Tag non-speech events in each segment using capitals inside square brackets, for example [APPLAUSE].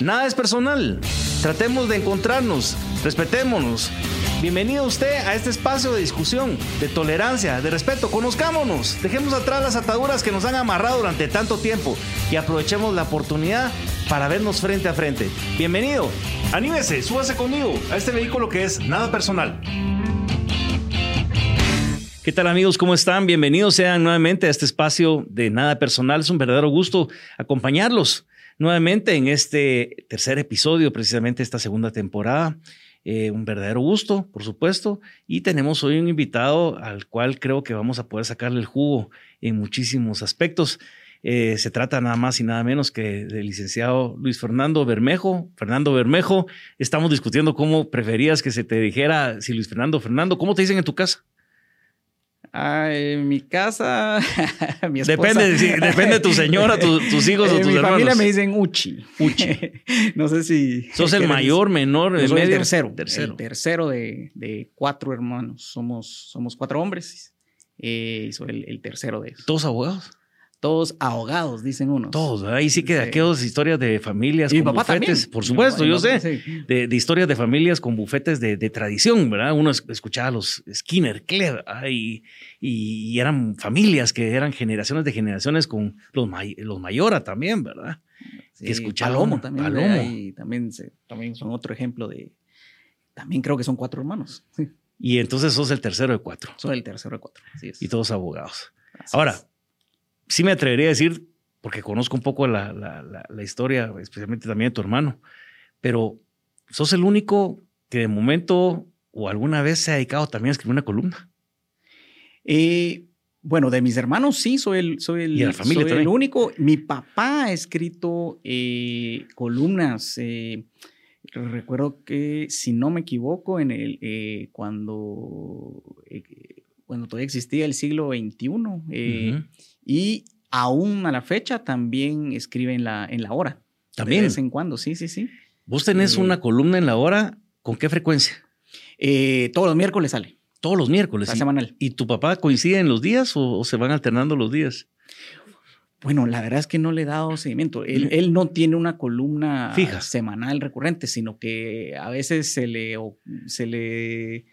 Nada es personal. Tratemos de encontrarnos, respetémonos. Bienvenido usted a este espacio de discusión, de tolerancia, de respeto. Conozcámonos, dejemos atrás las ataduras que nos han amarrado durante tanto tiempo y aprovechemos la oportunidad para vernos frente a frente. Bienvenido, anímese, súbase conmigo a este vehículo que es nada personal. ¿Qué tal amigos? ¿Cómo están? Bienvenidos sean nuevamente a este espacio de nada personal. Es un verdadero gusto acompañarlos nuevamente en este tercer episodio, precisamente esta segunda temporada. Eh, un verdadero gusto, por supuesto. Y tenemos hoy un invitado al cual creo que vamos a poder sacarle el jugo en muchísimos aspectos. Eh, se trata nada más y nada menos que del licenciado Luis Fernando Bermejo. Fernando Bermejo, estamos discutiendo cómo preferías que se te dijera si Luis Fernando Fernando. ¿Cómo te dicen en tu casa? Ah, en mi casa, [LAUGHS] mi esposa. Depende, depende de tu señora, tus hijos o tus mi hermanos. Mi familia me dicen Uchi. Uchi. [LAUGHS] no sé si... ¿Sos el mayor, menor, el medio? El tercero. tercero. El tercero de, de, cuatro hermanos. Somos, somos cuatro hombres eh, y soy el, el, tercero de ellos. ¿Todos abogados? Todos ahogados, dicen unos. Todos, ahí sí que Sí. aquellas historias de familias Y con papá bufetes, también. por supuesto, yo sé, sí. de, de historias de familias con bufetes de, de tradición, ¿verdad? Uno es- escuchaba a los Skinner, ah, y, y- eran familias que eran generaciones de generaciones con los, may- los Mayora también, ¿verdad? Sí, que escuchaban. Palomo también. Palomo. ahí también, se- también son otro ejemplo de... También creo que son cuatro hermanos. Sí, Y entonces sos el tercero de cuatro, soy el tercero de cuatro. Así es. y todos abogados. Así Ahora, es. Sí me atrevería a decir, porque conozco un poco la, la- la- la historia, especialmente también de tu hermano, pero sos el único que de momento o alguna vez se ha dedicado también a escribir una columna. Eh, bueno, de mis hermanos sí, soy el, soy el, Y de la familia soy el único. Mi papá ha escrito eh, columnas. eh, recuerdo que, si no me equivoco, en el, eh, cuando, cuando todavía existía el siglo XXI, Ujú. Y aún a la fecha también escribe en la, en la hora. También. De vez en cuando, sí, sí, sí. Vos tenés Eh, una columna en la hora, ¿con qué frecuencia? Eh, todos los miércoles sale, Todos los miércoles. la ¿Y, semanal. y tu papá coincide en los días o, o se van alternando los días? Bueno, la verdad es que no le he dado seguimiento. Él, él no tiene una columna Fija. semanal recurrente, sino que a veces se le, se le,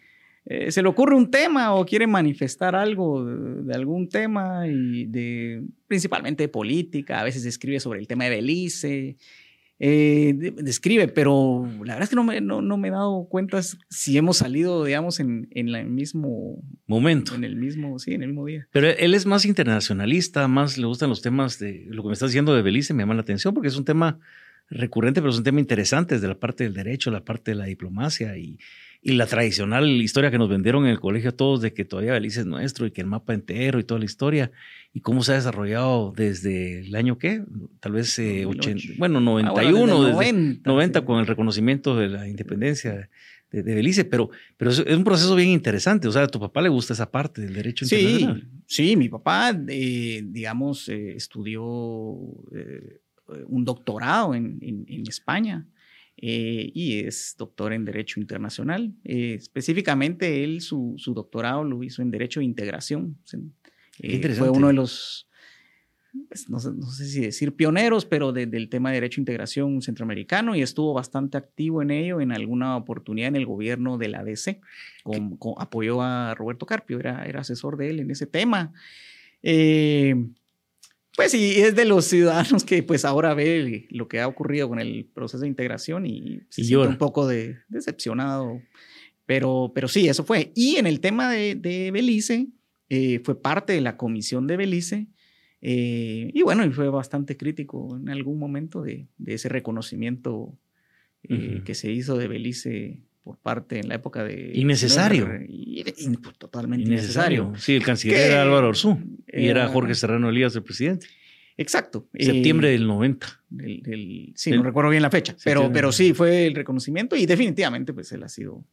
eh, se le ocurre un tema o quiere manifestar algo de, de algún tema, y de, principalmente de política. A veces escribe sobre el tema de Belice. eh, de- describe, pero la verdad es que no me, no, no me he dado cuenta si hemos salido, digamos, en, en el mismo, Momento. en el mismo, sí, en el mismo día. Pero él es más internacionalista, más le gustan los temas de lo que me estás diciendo de Belice, me llama la atención porque es un tema recurrente, pero es un tema interesante desde la parte del derecho, la parte de la diplomacia y, y la tradicional historia que nos vendieron en el colegio a todos de que todavía Belice es nuestro y que el mapa entero y toda la historia y cómo se ha desarrollado desde el año qué, tal vez eh, 2008. 80, bueno, Ah, 91, bueno, desde desde 90, 90 sí. con el reconocimiento de la independencia de, de Belice, pero, pero es, un proceso bien interesante. O sea, a tu papá le gusta esa parte del derecho Sí, internacional. sí, mi papá, eh, digamos, eh, estudió eh, un doctorado en, en- en España eh, y es doctor en Derecho Internacional. Eh, específicamente, él su, su doctorado lo hizo en Derecho de Integración. Eh, fue uno de los, pues, no, sé, no sé si decir pioneros, pero de- del tema de Derecho de Integración centroamericano y estuvo bastante activo en ello en alguna oportunidad en el gobierno de la DC. Con- con- apoyó a Roberto Carpio, era, era asesor de él en ese tema. Eh, pues sí, es de los ciudadanos que pues ahora ve lo que ha ocurrido con el proceso de integración y se Y siente llora. un poco de, decepcionado. Pero, pero sí, eso fue. Y en el tema de, de Belice, eh, fue parte de la comisión de Belice. eh, y bueno, y fue bastante crítico en algún momento de, de ese reconocimiento eh, Ujú. que se hizo de Belice por parte en la época de... Innecesario. Y- y- pues, totalmente Innecesario. innecesario. Sí, el canciller Que era Álvaro Orsú y era era- Jorge Serrano Elías el presidente. Exacto. eh, Septiembre del 90. del- del- sí, El- no recuerdo bien la fecha, pero, pero sí fue el reconocimiento y definitivamente pues él ha sido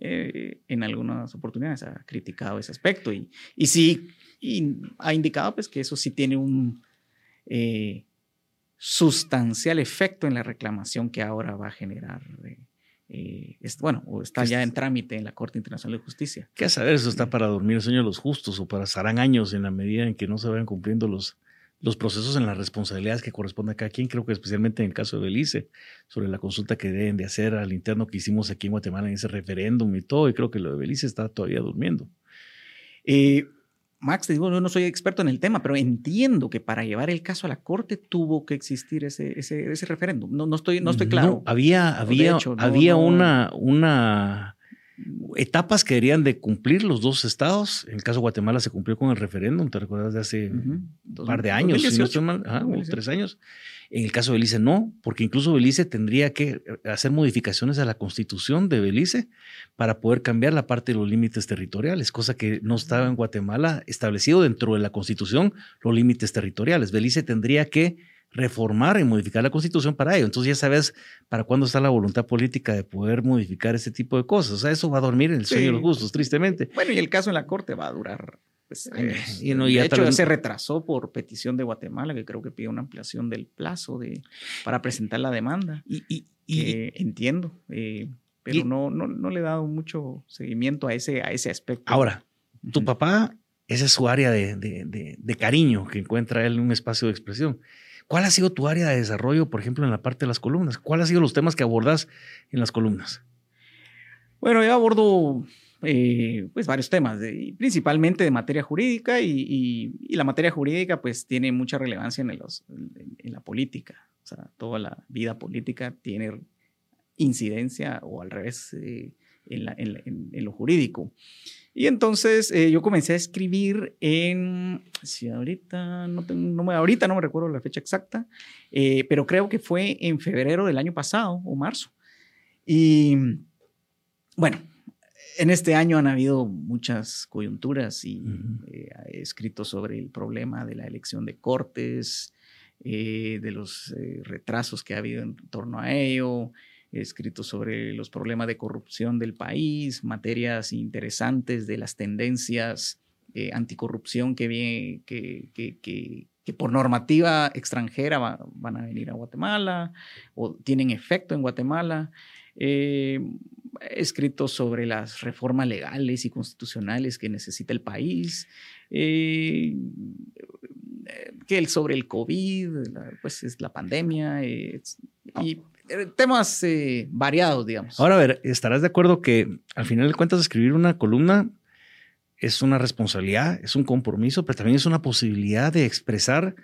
eh, en algunas oportunidades ha criticado ese aspecto y, y sí y ha indicado pues que eso sí tiene un eh, sustancial efecto en la reclamación que ahora va a generar eh, es, bueno, o está ya en trámite en la Corte Internacional de Justicia. ¿Qué saber? Eso está para dormir el sueño de los justos o para harán años en la medida en que no se vayan cumpliendo los los procesos en las responsabilidades que corresponde a cada quien. Creo que especialmente en el caso de Belice, sobre la consulta que deben de hacer al interno que hicimos aquí en Guatemala en ese referéndum y todo, y creo que lo de Belice está todavía durmiendo. Eh, Max, te digo, yo no soy experto en el tema, pero entiendo que para llevar el caso a la corte tuvo que existir ese, ese, ese referéndum. No, no, estoy, no estoy claro. había había, había una, una etapas que deberían de cumplir los dos estados. En el caso de Guatemala se cumplió con el referéndum, ¿te recuerdas de hace un par de años? o tres años. En el caso de Belice no, porque incluso Belice tendría que hacer modificaciones a la constitución de Belice para poder cambiar la parte de los límites territoriales, cosa que no estaba en Guatemala establecido dentro de la constitución los límites territoriales. Belice tendría que reformar y modificar la constitución para ello. Entonces ya sabes para cuándo está la voluntad política de poder modificar este tipo de cosas. O sea, eso va a dormir en el sueño de los gustos, tristemente. Bueno, y el caso en la Corte va a durar pues, Y no, de hecho, se retrasó por petición de Guatemala, que creo que pide una ampliación del plazo de, para presentar la demanda. Y, entiendo, eh, pero no, no, no, le he dado mucho seguimiento a ese, a ese aspecto. Ahora, tu papá, esa es su área de, de, de, cariño que encuentra él en un espacio de expresión. ¿Cuál ha sido tu área de desarrollo, por ejemplo, en la parte de las columnas? ¿Cuáles han sido los temas que abordas en las columnas? Bueno, yo abordo eh, pues varios temas, principalmente de materia jurídica y, la materia jurídica pues tiene mucha relevancia en, en, la política. O sea, toda la vida política tiene incidencia o al revés eh, en, lo jurídico. Y entonces eh, yo comencé a escribir en, si ahorita no, tengo, no me, ahorita no me recuerdo la fecha exacta, eh, pero creo que fue en febrero del año pasado o marzo. Y bueno, en este año han habido muchas coyunturas y eh, he escrito sobre el problema de la elección de cortes, de los retrasos que ha habido en torno a ello, He escrito sobre los problemas de corrupción del país, materias interesantes de las tendencias eh, anticorrupción que, viene, que, que, que, por normativa extranjera van a venir a Guatemala o tienen efecto en Guatemala. Eh, he escrito sobre las reformas legales y constitucionales que necesita el país. Eh, que sobre el COVID, pues es la pandemia. y eh, temas eh, variados, digamos. Ahora, a ver, ¿estarás de acuerdo que al final de cuentas escribir una columna es una responsabilidad, es un compromiso, pero también es una posibilidad de expresar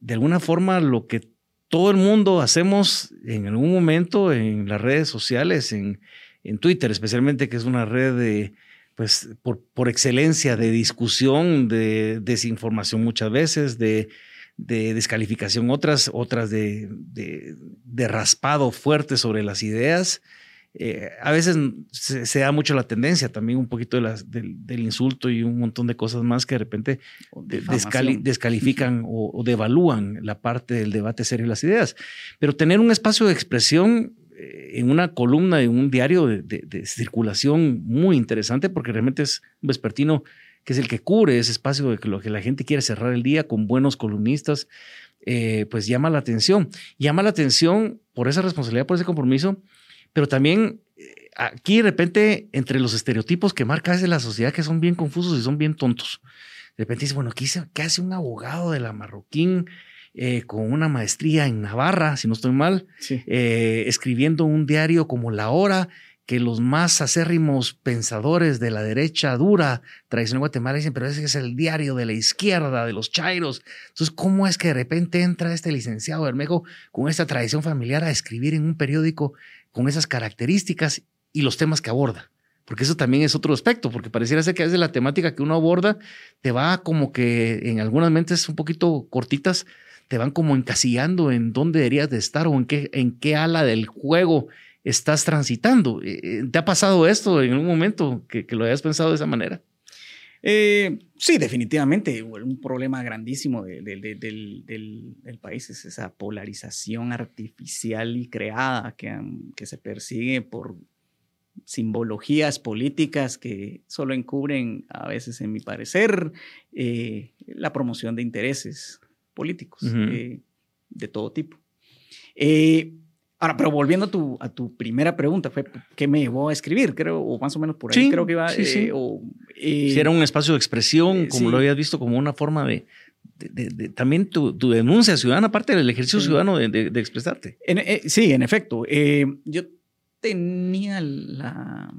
de alguna forma lo que todo el mundo hacemos en algún momento en las redes sociales, en, en Twitter especialmente, que es una red de, pues, por, por excelencia de discusión, de desinformación muchas veces, de de descalificación, otras, otras de, de, raspado fuerte sobre las ideas. Eh, a veces se, da mucho la tendencia también un poquito de las, del, insulto y un montón de cosas más que de repente descalifican o, devalúan la parte del debate serio de las ideas. Pero tener un espacio de expresión eh, en una columna de un diario de, de, circulación muy interesante porque realmente es un vespertino que es el que cubre ese espacio de lo que la gente quiere cerrar el día con buenos columnistas, eh, pues llama la atención. Llama la atención por esa responsabilidad, por ese compromiso, pero también eh, aquí de repente entre los estereotipos que marca a la sociedad que son bien confusos y son bien tontos. De repente dice, bueno, ¿qué, hace un abogado de la Marroquín eh, con una maestría en Navarra, si no estoy mal, escribiendo un diario como La Hora, que los más acérrimos pensadores de la derecha dura tradicional Guatemala dicen, pero ese es el diario de la izquierda, de los chairos. Entonces, ¿cómo es que de repente entra este licenciado Bermejo con esta tradición familiar a escribir en un periódico con esas características y los temas que aborda? Porque eso también es otro aspecto, porque pareciera ser que a veces la temática que uno aborda te va como que en algunas mentes un poquito cortitas, te van como encasillando en dónde deberías de estar o en qué, en qué ala del juego estás transitando. Eh, eh, ¿Te ha pasado esto en un momento que, lo hayas pensado de esa manera? Eh, sí, definitivamente. Un problema grandísimo del, país es esa polarización artificial y creada que, que se persigue por simbologías políticas que solo encubren, a veces, en mi parecer, la promoción de intereses políticos de todo tipo. Ahora, pero volviendo a tu, a tu primera pregunta, fue ¿qué me llevó a escribir? Creo, o más o menos por ahí creo que iba. Sí, sí. Eh, eh, si era un espacio de expresión, como lo habías visto, como una forma de, también tu, denuncia ciudadana, aparte del ejercicio ciudadano de, expresarte. Eh, sí, en efecto. Eh, yo tenía la,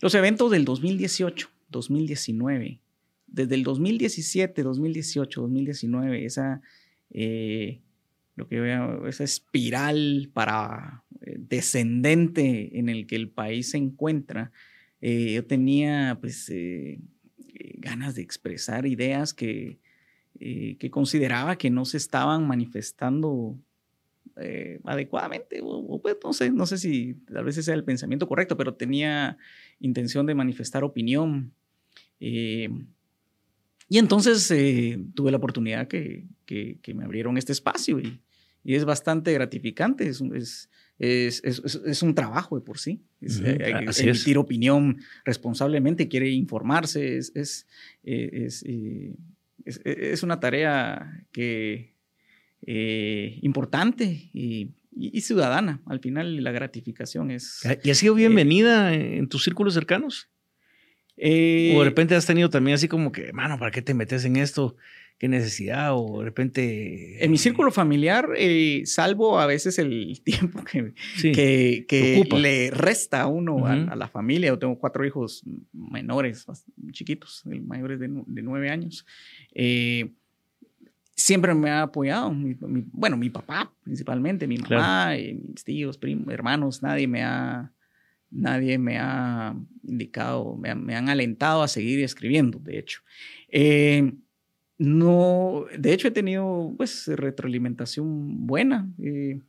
los eventos del 2018, 2019, desde el 2017, 2018, 2019, esa, eh, lo que veo, esa espiral para descendente en el que el país se encuentra, yo tenía pues ganas de expresar ideas que, eh, que consideraba que no se estaban manifestando eh, adecuadamente, o, pues, no, sé, no sé si tal vez ese sea el pensamiento correcto, pero tenía intención de manifestar opinión. Eh, y entonces tuve la oportunidad que, que, me abrieron este espacio y, y es bastante gratificante, es, es, es, es, un trabajo de por sí. Es, emitir opinión responsablemente, quiere informarse, es, es, e, es, una tarea que, eh, importante y, ciudadana. Al final la gratificación es... ¿Y ha sido bienvenida en tus círculos cercanos? Eh, o de repente has tenido también así como que, mano, ¿para qué te metes en esto? Qué necesidad o de repente... En mi círculo familiar, eh, salvo a veces el [LAUGHS] tiempo que, que, le resta a uno a, la familia, yo tengo cuatro hijos menores, chiquitos, el mayor es de, nueve años, eh, siempre me ha apoyado, bueno, mi papá principalmente, mi mamá, eh, mis tíos, primos, hermanos, nadie me ha... Nadie me ha indicado, me, me han alentado a seguir escribiendo, de hecho. Eh, no, de hecho he tenido pues retroalimentación buena. Eh,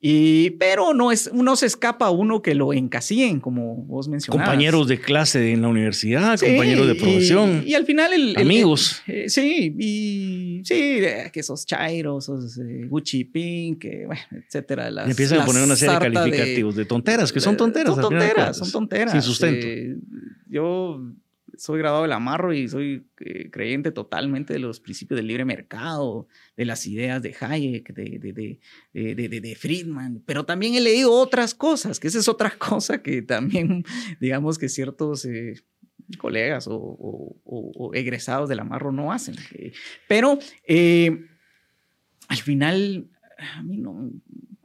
y, pero no es, uno se escapa a uno que lo encasillen, como vos mencionabas. Compañeros de clase en la universidad, compañeros de profesión. Y, al final el... Amigos. Eh, sí, y sí, eh, que esos chairos, esos Gucci Pink, bueno, etcétera. Las, empiezan a poner una serie de calificativos de, tonteras, que son tonteras. Son tonteras, son tonteras. Sin sustento. yo soy graduado del Amarro y soy eh, creyente totalmente de los principios del libre mercado, de las ideas de Hayek, de, de, de, de, Friedman, pero también he leído otras cosas, que esa es otra [LAUGHS] cosa que también, digamos que ciertos eh, colegas o, egresados del Amarro no hacen. Eh, pero al final, a mí no,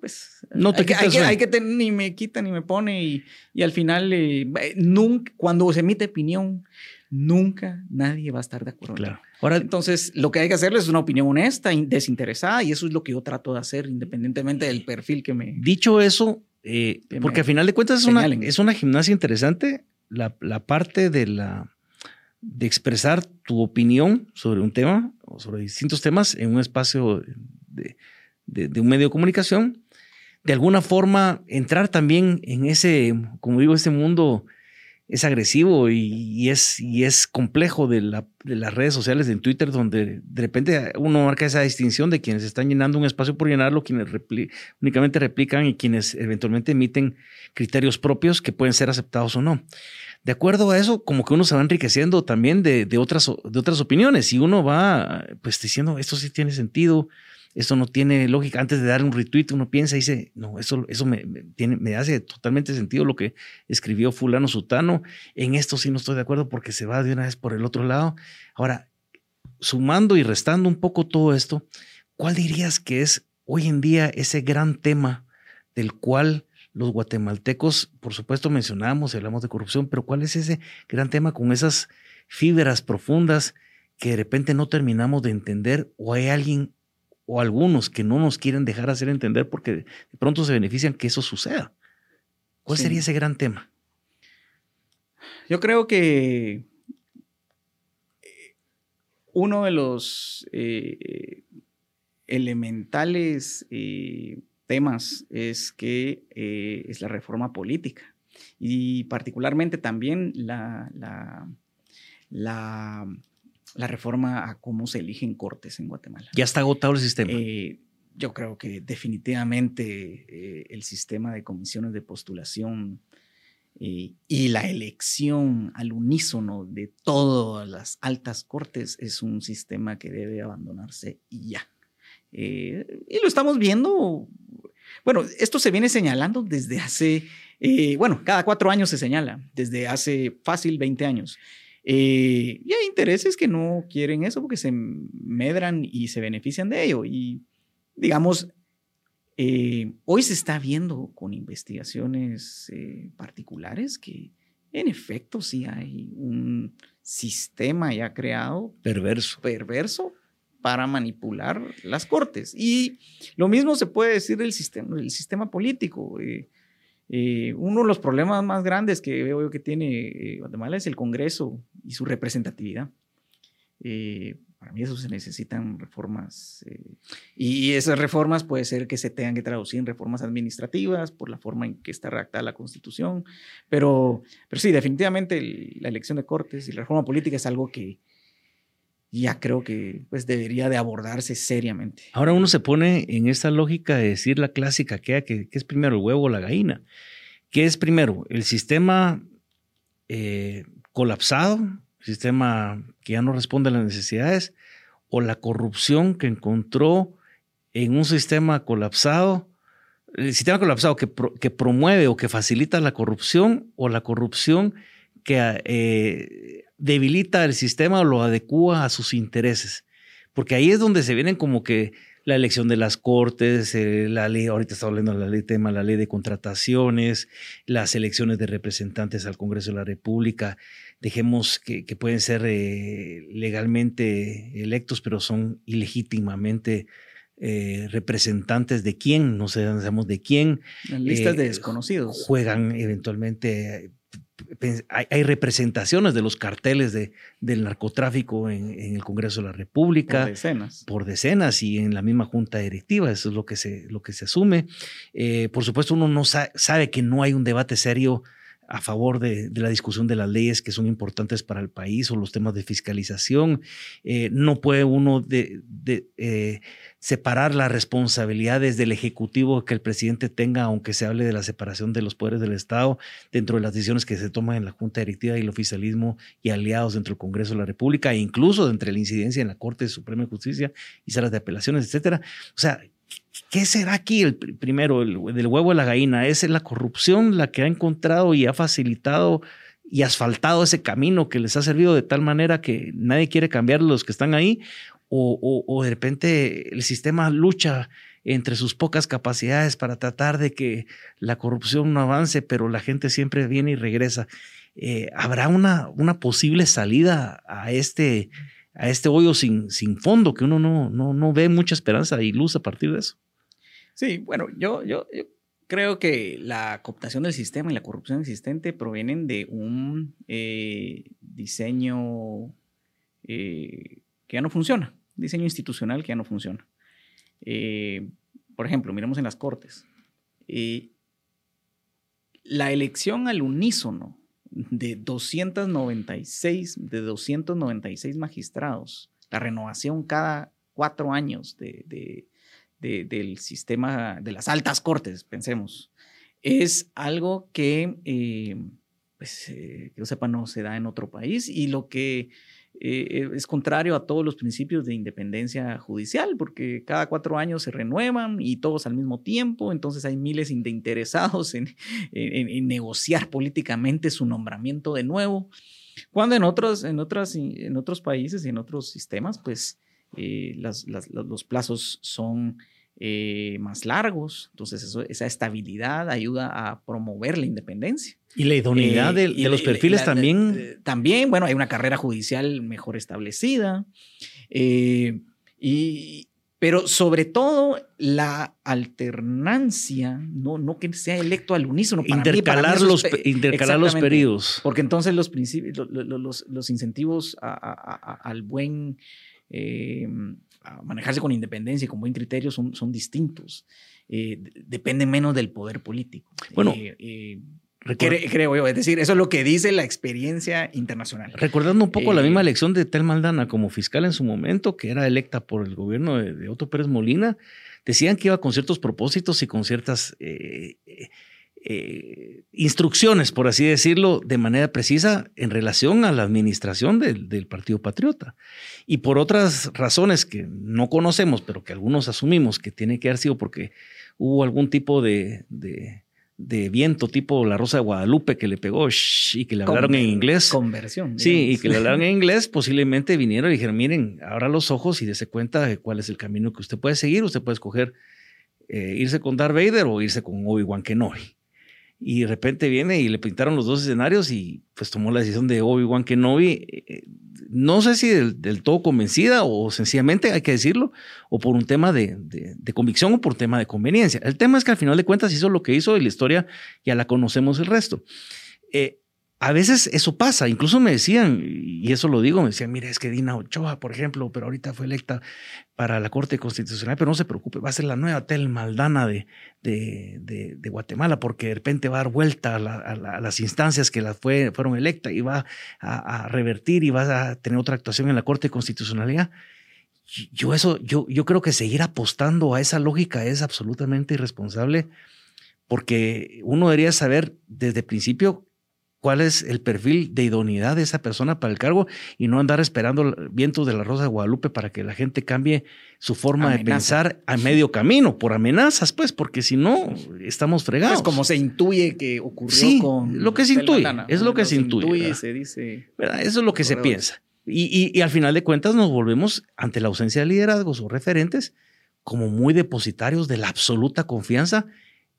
pues no te hay, que, hay, que, ni me quita ni me pone y, y al final eh, nunca cuando se emite opinión nunca nadie va a estar de acuerdo. Claro. Ahora, entonces lo que hay que hacerles es una opinión honesta, desinteresada y eso es lo que yo trato de hacer independientemente del perfil que me. Dicho eso, eh, porque al final de cuentas es una, es una, gimnasia interesante la, la parte de la de expresar tu opinión sobre un tema o sobre distintos temas en un espacio de, de, de un medio de comunicación de alguna forma entrar también en ese, como digo, ese mundo es agresivo y, es, y es complejo de, las redes sociales, en Twitter, donde de repente uno marca esa distinción de quienes están llenando un espacio por llenarlo, quienes únicamente replican y quienes eventualmente emiten criterios propios que pueden ser aceptados o no. De acuerdo a eso, como que uno se va enriqueciendo también de, de otras, de otras opiniones y uno va pues diciendo, esto sí tiene sentido, esto no tiene lógica. Antes de dar un retweet, uno piensa y dice, no, eso, eso me, me hace totalmente sentido lo que escribió fulano sutano. En esto sí no estoy de acuerdo porque se va de una vez por el otro lado. Ahora, sumando y restando un poco todo esto, ¿cuál dirías que es hoy en día ese gran tema del cual los guatemaltecos, por supuesto, mencionamos y hablamos de corrupción, pero cuál es ese gran tema con esas fibras profundas que de repente no terminamos de entender o hay alguien o algunos que no nos quieren dejar hacer entender porque de pronto se benefician que eso suceda. ¿Cuál sería ese gran tema? Yo creo que eh, uno de los eh, elementales eh, temas es que es la reforma política y particularmente también la, la, la la reforma a cómo se eligen cortes en Guatemala. Ya está agotado el sistema. Eh, yo creo que definitivamente eh, el sistema de comisiones de postulación eh, y la elección al unísono de todas las altas cortes es un sistema que debe abandonarse ya. y lo estamos viendo. Bueno, esto se viene señalando desde hace, bueno, cada cuatro años se señala, desde hace fácil 20 años. Eh, y hay intereses que no quieren eso porque se medran y se benefician de ello. Y digamos, eh, hoy se está viendo con investigaciones eh, particulares que en efecto sí hay un sistema ya creado. Perverso. Perverso para manipular las cortes. Y lo mismo se puede decir del sistema, del sistema político. Eh, uno de los problemas más grandes que veo yo que tiene Guatemala es el Congreso y su representatividad. Para mí eso se necesitan reformas. Eh, y esas reformas puede ser que se tengan que traducir en reformas administrativas por la forma en que está redactada la Constitución. Pero, pero sí, definitivamente la elección de cortes y la reforma política es algo que ya creo que pues, debería de abordarse seriamente. Ahora uno se pone en esa lógica de decir la clásica, que, es primero el huevo o la gallina. ¿Qué es primero? ¿El sistema eh, colapsado? sistema que ya no responde a las necesidades, o la corrupción que encontró en un sistema colapsado, el sistema colapsado que, que promueve o que facilita la corrupción, o la corrupción que eh, debilita el sistema o lo adecua a sus intereses. Porque ahí es donde se vienen como que la elección de las cortes, eh, la ley, ahorita está hablando de la ley tema, la ley de contrataciones, las elecciones de representantes al Congreso de la República, dejemos que, pueden ser eh, legalmente electos, pero son ilegítimamente eh, representantes de quién, no sabemos de quién. listas de desconocidos. Juegan eventualmente hay, representaciones de los carteles de, del narcotráfico en, el Congreso de la República. Por decenas. Por decenas y en la misma junta directiva, eso es lo que se, lo que se asume. Eh, por supuesto, uno no sabe que no hay un debate serio a favor de, la discusión de las leyes que son importantes para el país o los temas de fiscalización. Eh, no puede uno eh, separar las responsabilidades del Ejecutivo que el presidente tenga, aunque se hable de la separación de los poderes del Estado, dentro de las decisiones que se toman en la Junta Directiva y el oficialismo y aliados dentro del Congreso de la República, e incluso entre la incidencia en la Corte Suprema de Justicia y salas de apelaciones, etcétera. O sea, ¿Qué será aquí el primero, el, del huevo de la gallina? ¿Es la corrupción la que ha encontrado y ha facilitado y asfaltado ese camino que les ha servido de tal manera que nadie quiere cambiar los que están ahí? ¿O, de repente el sistema lucha entre sus pocas capacidades para tratar de que la corrupción no avance, pero la gente siempre viene y regresa? Eh, ¿Habrá una, una posible salida a este, a este hoyo sin, sin fondo que uno no, no, no ve mucha esperanza y luz a partir de eso? Sí, bueno, yo, yo, creo que la cooptación del sistema y la corrupción existente provienen de un eh, diseño eh, que ya no funciona, diseño institucional que ya no funciona. Eh, por ejemplo, miremos en las cortes. la elección al unísono de 296, de 296 magistrados, la renovación cada cuatro años de del sistema de las altas cortes, pensemos, es algo que, eh, pues, eh, que yo sepa, no se da en otro país y lo que eh, es contrario a todos los principios de independencia judicial, porque cada cuatro años se renuevan y todos al mismo tiempo, entonces hay miles de interesados en, negociar políticamente su nombramiento de nuevo, cuando en otros, en otras, en otros países y en otros sistemas, pues los plazos son eh, más largos. Entonces, esa estabilidad ayuda a promover la independencia. Y la idoneidad de, eh, los perfiles también. también, bueno, hay una carrera judicial mejor establecida. Eh, y, pero sobre todo la alternancia, no, no que sea electo al unísono. intercalar, los, intercalar los periodos. Porque entonces los, principios, los, los, incentivos al buen manejarse con independencia y con buen criterio son, son distintos. Eh, depende menos del poder político. Bueno, eh, eh, creo yo, es decir, eso es lo que dice la experiencia internacional. Recordando un poco la misma elección de Tel Maldana como fiscal en su momento, que era electa por el gobierno de, Otto Pérez Molina, decían que iba con ciertos propósitos y con ciertas eh, instrucciones, por así decirlo, de manera precisa en relación a la administración del, Partido Patriota. Y por otras razones que no conocemos, pero que algunos asumimos que tiene que haber sido porque hubo algún tipo de, de viento tipo la Rosa de Guadalupe que le pegó y que le hablaron en inglés. Conversión. Sí, y que le hablaron en inglés, posiblemente vinieron y dijeron, miren, abra los ojos y dése cuenta de cuál es el camino que usted puede seguir. Usted puede escoger eh, irse con Darth Vader o irse con Obi-Wan Kenobi. Y de repente viene y le pintaron los dos escenarios y pues tomó la decisión de Obi-Wan Kenobi. Eh, no sé si del, todo convencida o sencillamente, hay que decirlo, o por un tema de, convicción o por un tema de conveniencia. El tema es que al final de cuentas hizo lo que hizo y la historia ya la conocemos el resto. Eh, a veces eso pasa, incluso me decían, y eso lo digo, me decían, mire, es que Dina Ochoa, por ejemplo, pero ahorita fue electa para la Corte Constitucional, pero no se preocupe, va a ser la nueva Tel Maldana de, de, Guatemala, porque de repente va a dar vuelta a, las instancias que la fue, fueron electas y va a, revertir y va a tener otra actuación en la Corte Constitucionalidad. Yo, eso, yo, yo creo que seguir apostando a esa lógica es absolutamente irresponsable, porque uno debería saber desde el principio cuál es el perfil de idoneidad de esa persona para el cargo y no andar esperando vientos de la Rosa de Guadalupe para que la gente cambie su forma de pensar a medio camino, por amenazas, pues, porque si no, estamos fregados. Es como se intuye que ocurrió con. Lo que se intuye, es lo que se intuye. se dice. Eso es lo que se piensa. Y, y, al final de cuentas nos volvemos ante la ausencia de liderazgos o referentes como muy depositarios de la absoluta confianza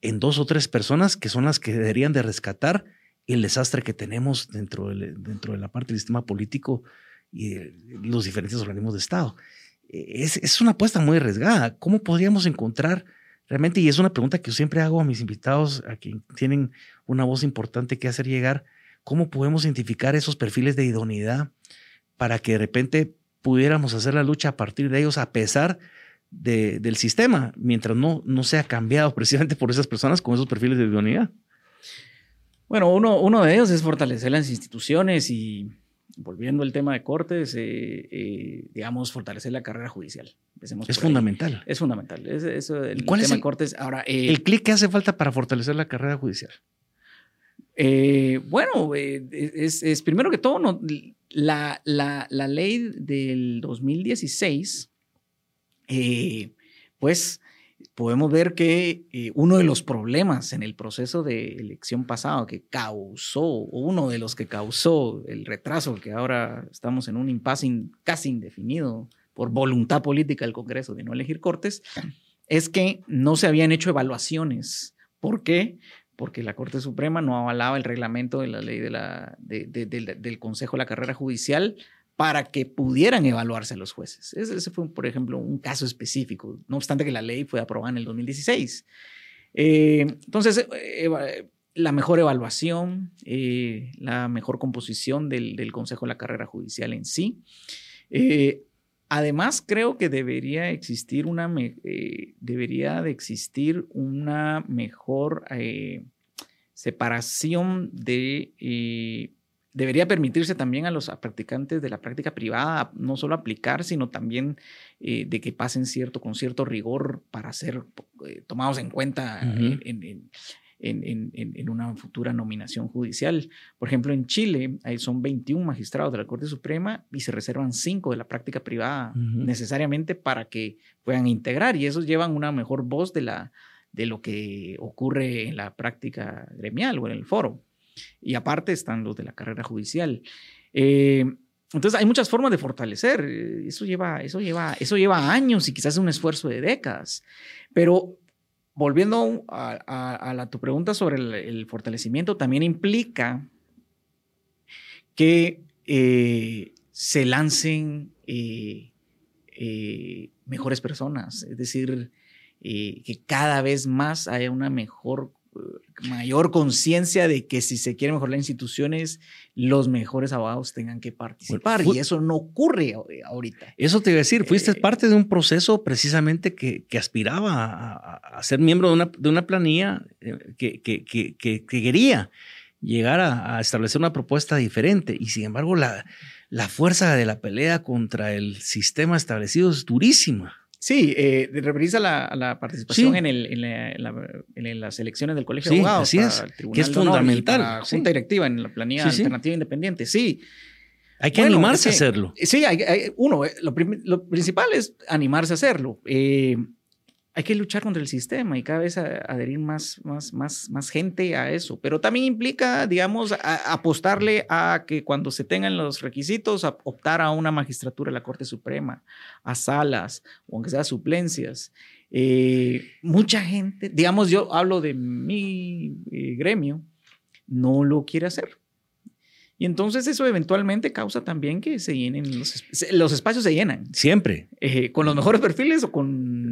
en dos o tres personas que son las que deberían de rescatar el desastre que tenemos dentro de, dentro de la parte del sistema político y los diferentes organismos de Estado. Es, es, una apuesta muy arriesgada. ¿Cómo podríamos encontrar realmente, y es una pregunta que yo siempre hago a mis invitados, a quienes tienen una voz importante que hacer llegar, cómo podemos identificar esos perfiles de idoneidad para que de repente pudiéramos hacer la lucha a partir de ellos a pesar de, del sistema, mientras no, no sea cambiado [LAUGHS] precisamente por esas personas con esos perfiles de idoneidad? Bueno, uno, uno de ellos es fortalecer las instituciones y, volviendo al tema de cortes, eh, eh, digamos, fortalecer la carrera judicial. es fundamental. Es fundamental. Es, el ¿Cuál tema es el, de cortes. Ahora, eh, el clic que hace falta para fortalecer la carrera judicial. bueno, es, primero que todo, no, la, la, la, ley del 2016, pues podemos ver que eh, uno de los problemas en el proceso de elección pasado que causó, o uno de los que causó el retraso, que ahora estamos en un impasse casi indefinido por voluntad política del Congreso de no elegir cortes, es que no se habían hecho evaluaciones. ¿Por qué? Porque la Corte Suprema no avalaba el reglamento de la ley de la, del Consejo de la Carrera Judicial para que pudieran evaluarse los jueces. Ese, fue, por ejemplo, un caso específico, no obstante que la ley fue aprobada en el 2016. Eh, entonces, eh, la mejor evaluación, eh, la mejor composición del, Consejo de la Carrera Judicial en sí. además, creo que debería existir una, debería de existir una mejor separación de debería permitirse también a los practicantes de la práctica privada no solo aplicar, sino también eh, de que pasen cierto, con cierto rigor para ser eh, tomados en cuenta en, una futura nominación judicial. Por ejemplo, en Chile son 21 magistrados de la Corte Suprema y se reservan 5 de la práctica privada necesariamente para que puedan integrar y esos llevan una mejor voz de, la, de lo que ocurre en la práctica gremial o en el foro. Y aparte están los de la carrera judicial. Eh, entonces hay muchas formas de fortalecer. Eh, eso lleva, eso, lleva, eso lleva años y quizás un esfuerzo de décadas. Pero volviendo a, tu pregunta sobre el, fortalecimiento, también implica que eh, se lancen mejores personas. Es decir, que cada vez más haya una mejor mayor conciencia de que si se quieren mejorar las instituciones, los mejores abogados tengan que participar. y eso no ocurre eh, ahorita. Eso te iba a decir, fuiste eh, parte de un proceso precisamente que, que aspiraba a, ser miembro de una, de una planilla eh, que, que, que, quería llegar a, establecer una propuesta diferente. Y sin embargo, la, la fuerza de la pelea contra el sistema establecido es durísima. Sí, eh, referís a la, participación en, el, en, las elecciones del Colegio de Abogados. Sí, es, que es fundamental. la Junta Directiva en la planilla alternativa independiente, sí. Hay que animarse a hacerlo. Sí, hay, uno, eh, lo, principal es animarse a hacerlo. Eh, hay que luchar contra el sistema y cada vez adherir más, más, más, más gente a eso. Pero también implica, digamos, apostarle a que cuando se tengan los requisitos, optar a una magistratura de la Corte Suprema, a salas, o aunque sea suplencias. Eh, mucha gente, digamos, yo hablo de mi eh, gremio, no lo quiere hacer. Y entonces eso eventualmente causa también que se llenen los, los espacios se llenan. Siempre. Eh, con los mejores perfiles o con,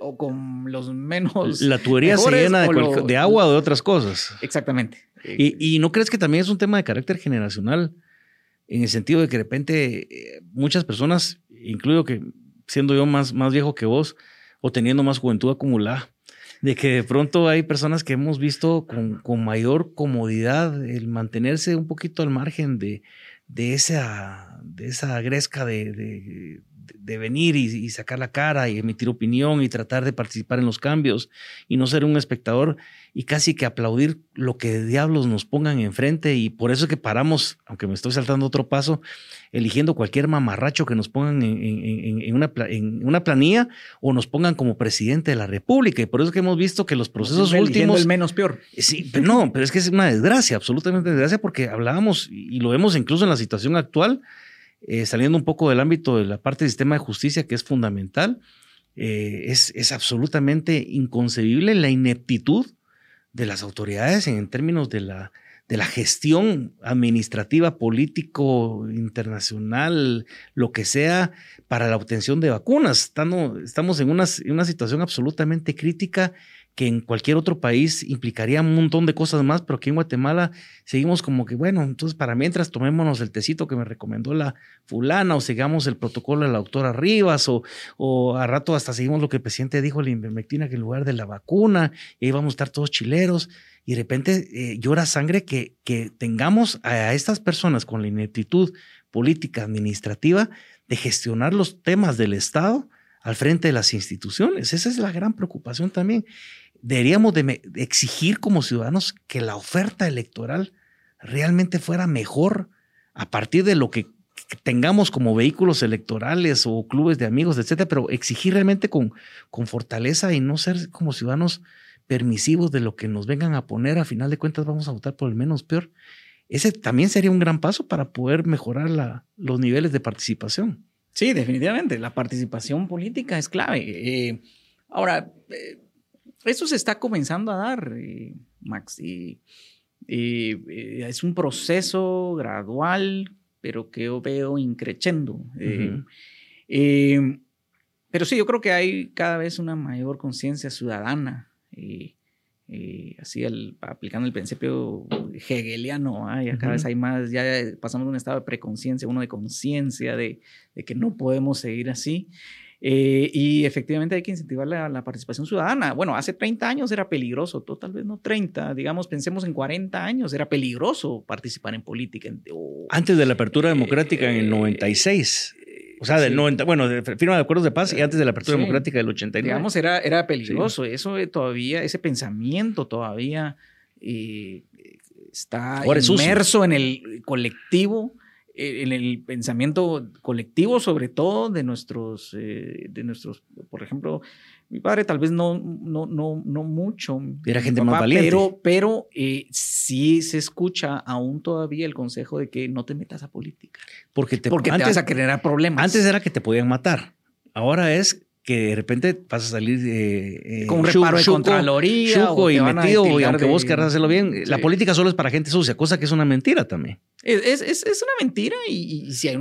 o con los menos. La tubería se llena de, agua o de otras cosas. Exactamente. Y, y, no crees que también es un tema de carácter generacional? En el sentido de que de repente eh, muchas personas, incluyo que siendo yo más, más viejo que vos o teniendo más juventud acumulada, de que de pronto hay personas que hemos visto con, con mayor comodidad el mantenerse un poquito al margen de, de, esa, de esa gresca de, de venir y, sacar la cara y emitir opinión y tratar de participar en los cambios y no ser un espectador y casi que aplaudir lo que diablos nos pongan enfrente y por eso es que paramos, aunque me estoy saltando otro paso, eligiendo cualquier mamarracho que nos pongan en, una, en una, planilla o nos pongan como presidente de la República y por eso es que hemos visto que los procesos últimos... el menos peor. Sí, pero no, pero es que es una desgracia, absolutamente desgracia porque hablábamos y lo vemos incluso en la situación actual eh, saliendo un poco del ámbito de la parte del sistema de justicia, que es fundamental, eh, es, es, absolutamente inconcebible la ineptitud de las autoridades en, términos de la, de la gestión administrativa, político, internacional, lo que sea, para la obtención de vacunas. Estamos, en, una, una situación absolutamente crítica que en cualquier otro país implicaría un montón de cosas más, pero aquí en Guatemala seguimos como que, bueno, entonces para mientras tomémonos el tecito que me recomendó la fulana o sigamos el protocolo de la doctora Rivas o, o a rato hasta seguimos lo que el presidente dijo, la invermectina que en lugar de la vacuna, y ahí vamos a estar todos chileros y de repente eh, llora sangre que, que tengamos a estas personas con la ineptitud política administrativa de gestionar los temas del Estado al frente de las instituciones. Esa es la gran preocupación también deberíamos de, exigir como ciudadanos que la oferta electoral realmente fuera mejor a partir de lo que tengamos como vehículos electorales o clubes de amigos, etcétera, pero exigir realmente con, con fortaleza y no ser como ciudadanos permisivos de lo que nos vengan a poner, a final de cuentas vamos a votar por el menos peor. Ese también sería un gran paso para poder mejorar la, los niveles de participación. Sí, definitivamente. La participación política es clave. Eh, ahora, eh, eso se está comenzando a dar, eh, Max, y, eh, es un proceso gradual, pero que yo veo increchendo. Pero sí, yo creo que hay cada vez una mayor conciencia ciudadana. Así aplicando el principio hegeliano, ya cada vez hay más, ya pasamos de un estado de preconciencia, uno de conciencia de, de, que no podemos seguir así. Eh, y efectivamente hay que incentivar la, participación ciudadana. Bueno, hace 30 años era peligroso, tal vez no 30, digamos, pensemos en 40 años, era peligroso participar en política. Antes de la apertura democrática en el 96. Eh, o sea, del 90, bueno, de firma de acuerdos de paz y antes de la apertura democrática del 89. Digamos, era, era peligroso. Eso todavía, ese pensamiento todavía eh, está inmerso en el colectivo eh, en el pensamiento colectivo, sobre todo de nuestros, eh, de nuestros, por ejemplo, mi padre tal vez no, no, no, no mucho. Era gente más valiente. Pero, pero eh, sí se escucha aún todavía el consejo de que no te metas a política. Porque te, porque antes, vas a generar problemas. Antes era que te podían matar. Ahora es que de repente vas a salir eh, con un reparo de contraloría y metido y aunque vos querrás hacerlo bien la política solo es para gente sucia cosa que es una mentira también es, es, es una mentira y, y, si hay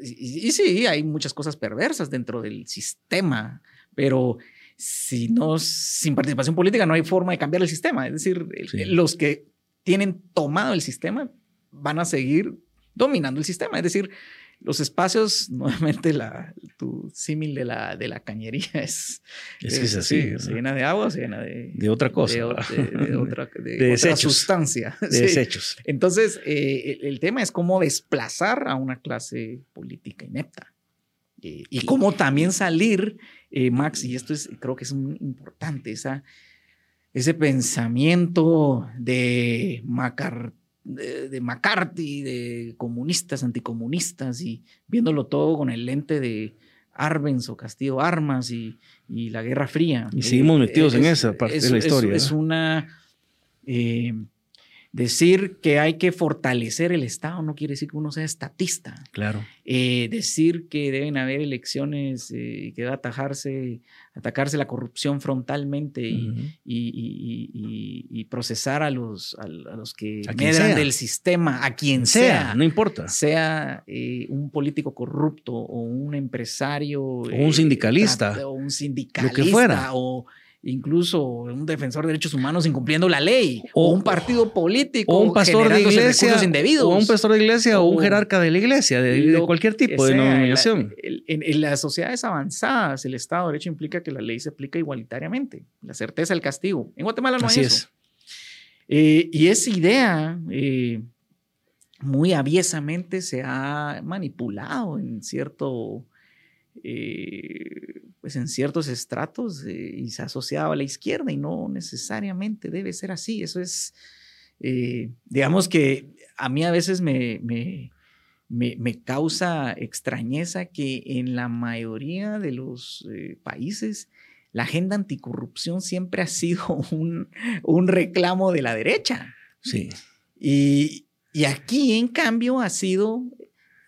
y, sí hay muchas cosas perversas dentro del sistema pero si no sin participación política no hay forma de cambiar el sistema es decir los que tienen tomado el sistema van a seguir dominando el sistema es decir los espacios, [LAUGHS] nuevamente, la, tu símil de la, de la cañería es, es, que es así. se llena de agua, se llena de, de otra cosa. De, otra, de, [LAUGHS] sustancia. De desechos. Entonces, eh, el, tema es cómo desplazar a una clase política inepta. Eh, y cómo también salir, eh, Max, y esto es, creo que es muy importante, esa, ese pensamiento de Macar de, McCarthy, de comunistas, anticomunistas y viéndolo todo con el lente de Arbenz o Castillo Armas y, y la Guerra Fría. Y seguimos metidos en esa parte de la historia. Es, una... Decir que hay que fortalecer el Estado no quiere decir que uno sea estatista. Claro. Eh, decir que deben haber elecciones y eh, que debe atajarse, atacarse la corrupción frontalmente y, y, procesar a los, a, los que medran del sistema, a quien sea, no importa. Sea eh, un político corrupto o un empresario. O un sindicalista. o un sindicalista. Lo que fuera. O, incluso un defensor de derechos humanos incumpliendo la ley, o, un partido político, o un pastor de iglesia, o un pastor de iglesia, o, un jerarca de la iglesia, de, cualquier tipo de denominación. En, las sociedades avanzadas, el Estado de Derecho implica que la ley se aplica igualitariamente, la certeza del castigo. En Guatemala no hay eso. Eh, y esa idea eh, muy aviesamente se ha manipulado en cierto eh, pues en ciertos estratos eh, y se ha asociado a la izquierda y no necesariamente debe ser así. Eso es, eh, digamos que a mí a veces me, me, me, causa extrañeza que en la mayoría de los países la agenda anticorrupción siempre ha sido [LAUGHS] un, un reclamo de la derecha. Sí. Y, y aquí, en cambio, ha sido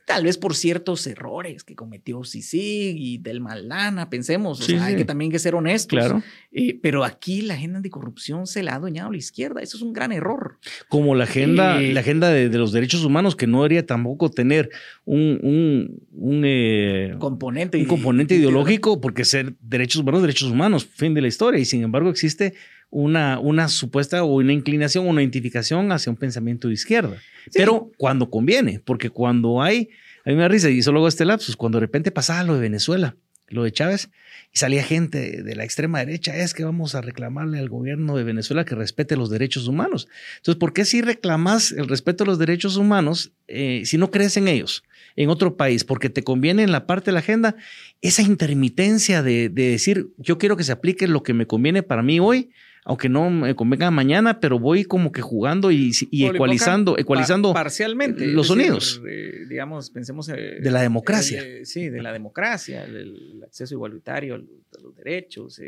tal vez por ciertos errores que cometió Sisi y del Maldana, pensemos, o sea, hay que también que ser honestos. Claro. Eh, pero aquí la agenda anticorrupción se la ha adueñado la izquierda, eso es un gran error. Como la agenda, eh, la agenda de, los derechos humanos, que no debería tampoco tener un, un, eh, componente, un componente ideológico, porque ser derechos humanos, derechos humanos, fin de la historia, y sin embargo existe una, una supuesta o una inclinación o una identificación hacia un pensamiento de izquierda. Pero cuando conviene, porque cuando hay, a mí me da risa, y solo hago este lapsus, cuando de repente pasaba lo de Venezuela, lo de Chávez, y salía gente de la extrema derecha, es que vamos a reclamarle al gobierno de Venezuela que respete los derechos humanos. Entonces, ¿por qué si reclamas el respeto a los derechos humanos eh, si no crees en ellos? en otro país, porque te conviene en la parte de la agenda, esa intermitencia de, de, decir, yo quiero que se aplique lo que me conviene para mí hoy, aunque no me convenga mañana, pero voy como que jugando y, ecualizando, ecualizando parcialmente los sonidos. digamos, pensemos eh, de la democracia. sí, de la democracia, el, acceso igualitario a los, derechos.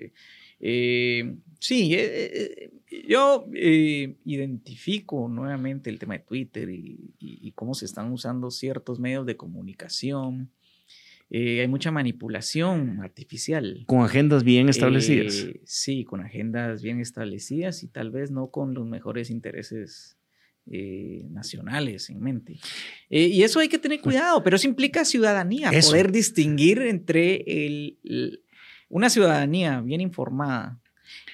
Eh, sí, eh, yo identifico nuevamente el tema de Twitter y, cómo se están usando ciertos medios de comunicación eh, hay mucha manipulación artificial. Con agendas bien establecidas. Eh, sí, con agendas bien establecidas y tal vez no con los mejores intereses eh, nacionales en mente. y eso hay que tener cuidado, pero eso implica ciudadanía, poder distinguir entre el, una ciudadanía bien informada.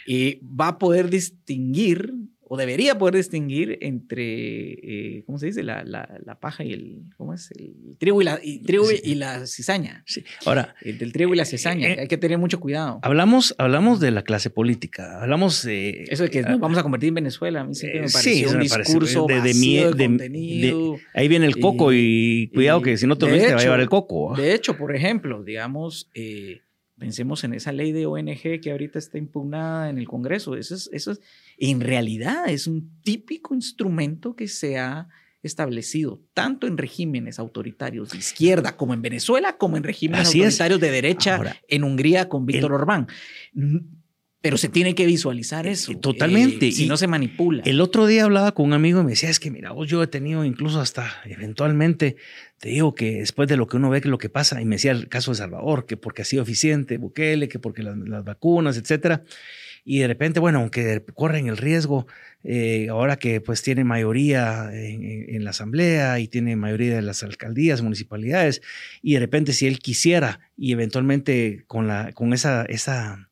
va a poder distinguir o debería poder distinguir entre, eh, ¿cómo se dice? La, la, paja y el, ¿cómo es? El trigo y la, y, trigo y la cizaña. Sí. Ahora. El del trigo y la cizaña. Eh, hay que tener mucho cuidado. Hablamos, hablamos de la clase política. Hablamos de. Eso de que nos vamos a convertir en Venezuela. A mí siempre me pareció un discurso de, de, ahí viene el coco y, cuidado que si no te lo te va a llevar el coco. De hecho, por ejemplo, digamos. Eh, pensemos en esa ley de ONG que ahorita está impugnada en el Congreso. Eso es, eso es, en realidad es un típico instrumento que se ha establecido tanto en regímenes autoritarios de izquierda como en Venezuela, como en regímenes autoritarios de derecha en Hungría con Víctor Orbán. Pero se tiene que visualizar eso. Eh, totalmente. y no se manipula. El otro día hablaba con un amigo y me decía, es que mira, vos yo he tenido incluso hasta eventualmente, te digo que después de lo que uno ve que lo que pasa, y me decía el caso de Salvador, que porque ha sido eficiente Bukele, que porque las, las vacunas, etcétera y de repente, bueno, aunque corren el riesgo, eh, ahora que pues tiene mayoría en, la asamblea y tiene mayoría de las alcaldías, municipalidades, y de repente si él quisiera y eventualmente con, la, con esa, esa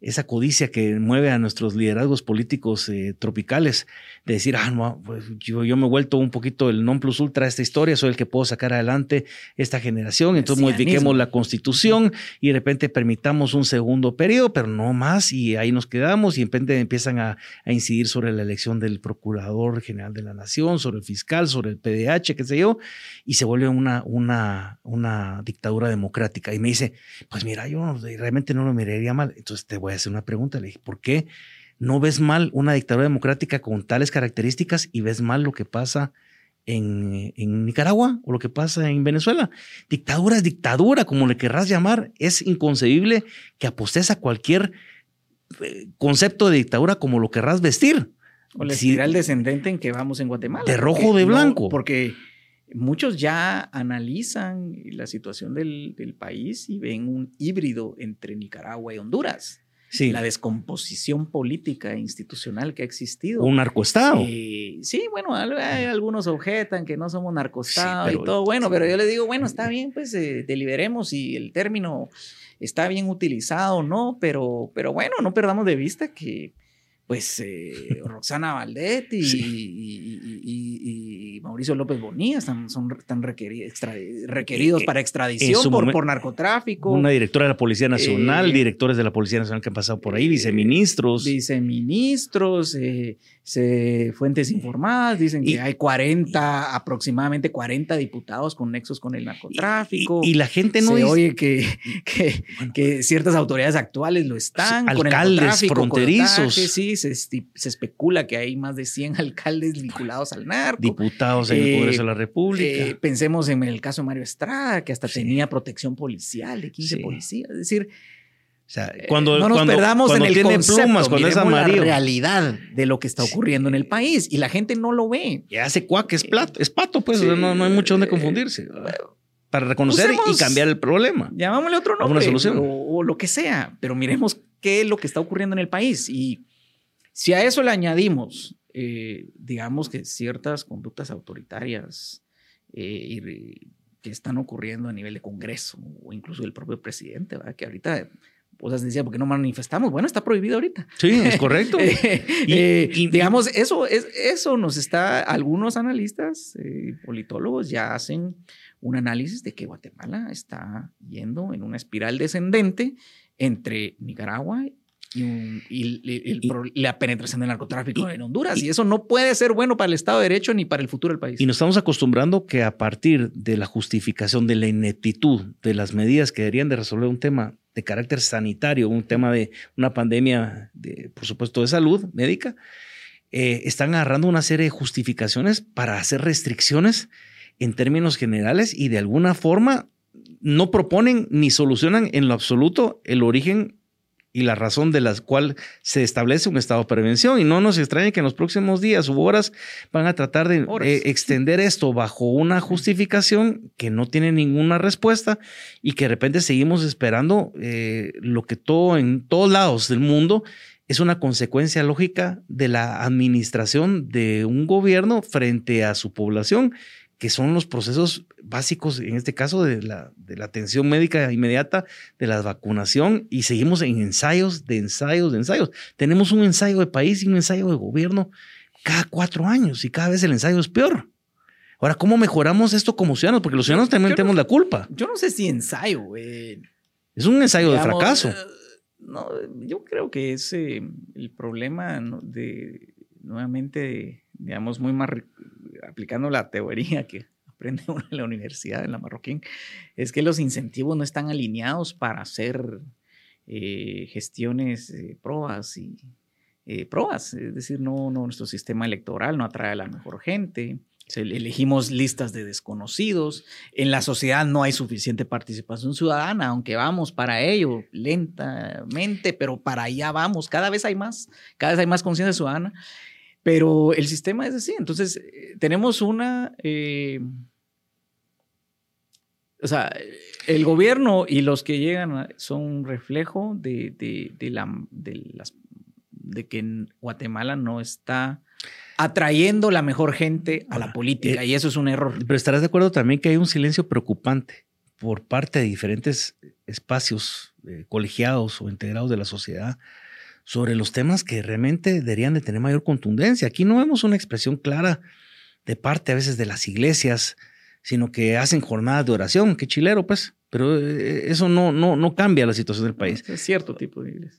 esa codicia que mueve a nuestros liderazgos políticos eh, tropicales, de decir, ah, no, pues yo, yo, me he vuelto un poquito el non plus ultra de esta historia, soy el que puedo sacar adelante esta generación, entonces modifiquemos la constitución y de repente permitamos un segundo periodo, pero no más, y ahí nos quedamos y de repente empiezan a, a incidir sobre la elección del procurador general de la nación, sobre el fiscal, sobre el PDH, qué sé yo, y se vuelve una, una, una dictadura democrática. Y me dice, pues mira, yo realmente no lo miraría mal, entonces te voy a hacer una pregunta. Le dije, ¿por qué no ves mal una dictadura democrática con tales características y ves mal lo que pasa en, Nicaragua o lo que pasa en Venezuela. Dictadura es dictadura, como le querrás llamar. Es inconcebible que apostes a cualquier eh, concepto de dictadura como lo querrás vestir. O la espiral descendente en que vamos en Guatemala. De rojo o de blanco. porque muchos ya analizan la situación del, del país y ven un híbrido entre Nicaragua y Honduras la descomposición política e institucional que ha existido. Un narcoestado. Eh, sí, bueno, hay algunos objetan que no somos narcoestado y todo bueno, pero yo le digo, bueno, está bien, pues eh, deliberemos si el término está bien utilizado o no, pero, pero bueno, no perdamos de vista que pues eh, [LAUGHS] Roxana Valdetti y, Mauricio López Bonilla están, son, requeridos para extradición por, narcotráfico. Una directora de la Policía Nacional, directores de la Policía Nacional que han pasado por ahí, viceministros. Viceministros, fuentes informadas dicen que hay 40, aproximadamente 40 diputados con nexos con el narcotráfico. Y, la gente no se oye que, que, ciertas autoridades actuales lo están. Alcaldes fronterizos. sí, se, especula que hay más de 100 [LAUGHS] alcaldes vinculados al narco. Diputados en el eh, Congreso de la República. Eh, pensemos en el caso de Mario Estrada, que hasta tenía protección policial de 15 policías. Es decir, eh, cuando, no nos perdamos en el tiene plumas, cuando es amarillo. la realidad de lo que está ocurriendo en el país y la gente no lo ve. Y hace cuac, es, plato, es pato, pues no, hay mucho donde confundirse. para reconocer y cambiar el problema. Llamámosle otro nombre. Una solución. O, lo que sea, pero miremos qué es lo que está ocurriendo en el país. Y si a eso le añadimos, eh, digamos que ciertas conductas autoritarias eh, que están ocurriendo a nivel de Congreso o incluso del propio presidente, ¿verdad? que ahorita pues decía, ¿por qué no manifestamos? Bueno, está prohibido ahorita. Sí, es correcto. [LAUGHS] Eh, y, digamos, eso, es, eso nos está, algunos analistas, eh, politólogos ya hacen un análisis de que Guatemala está yendo en una espiral descendente entre Nicaragua y, la penetración del narcotráfico en Honduras. Y, eso no puede ser bueno para el Estado de Derecho ni para el futuro del país. Y nos estamos acostumbrando que a partir de la justificación de la ineptitud de las medidas que deberían de resolver un tema de carácter sanitario, un tema de una pandemia, de, por supuesto, de salud médica, eh, están agarrando una serie de justificaciones para hacer restricciones en términos generales y de alguna forma no proponen ni solucionan en lo absoluto el origen y la razón de la cual se establece un estado de prevención. Y no nos extrañe que en los próximos días u horas van a tratar de eh, extender esto bajo una justificación que no tiene ninguna respuesta y que de repente seguimos esperando eh, lo que todo en todos lados del mundo es una consecuencia lógica de la administración de un gobierno frente a su población que son los procesos básicos, en este caso de la, de la atención médica inmediata, de la vacunación, y seguimos en ensayos, de ensayos, de ensayos. Tenemos un ensayo de país y un ensayo de gobierno cada cuatro años y cada vez el ensayo es peor. Ahora, ¿cómo mejoramos esto como ciudadanos? Porque los ciudadanos también tenemos la culpa. Yo no sé si ensayo, güey. Es un ensayo de fracaso. Eh, no, yo creo que es eh, el problema de, nuevamente, digamos, muy más aplicando la teoría que [LAUGHS] aprende uno en la universidad, en la Marroquín, es que los incentivos no están alineados para hacer eh, gestiones, eh, pruebas y eh, pruebas. Es decir, no, no, nuestro sistema electoral no atrae a la mejor gente. elegimos listas de desconocidos. En la sociedad no hay suficiente participación ciudadana, aunque vamos para ello lentamente, pero para allá vamos. Cada vez hay más, cada vez hay más conciencia ciudadana. Pero el sistema es así. Entonces, eh, tenemos una... Eh, o sea, el gobierno y los que llegan son un reflejo de, de, la, de, las, de que Guatemala no está atrayendo la mejor gente a la política eh, y eso es un error. Pero estarás de acuerdo también que hay un silencio preocupante por parte de diferentes espacios colegiados o integrados de la sociedad sobre los temas que realmente deberían de tener mayor contundencia. Aquí no vemos una expresión clara de parte a veces de las iglesias, sino que hacen jornadas de oración, qué chilero pues, pero eh, eso no, no, no cambia la situación del país. Es cierto tipo de iglesia.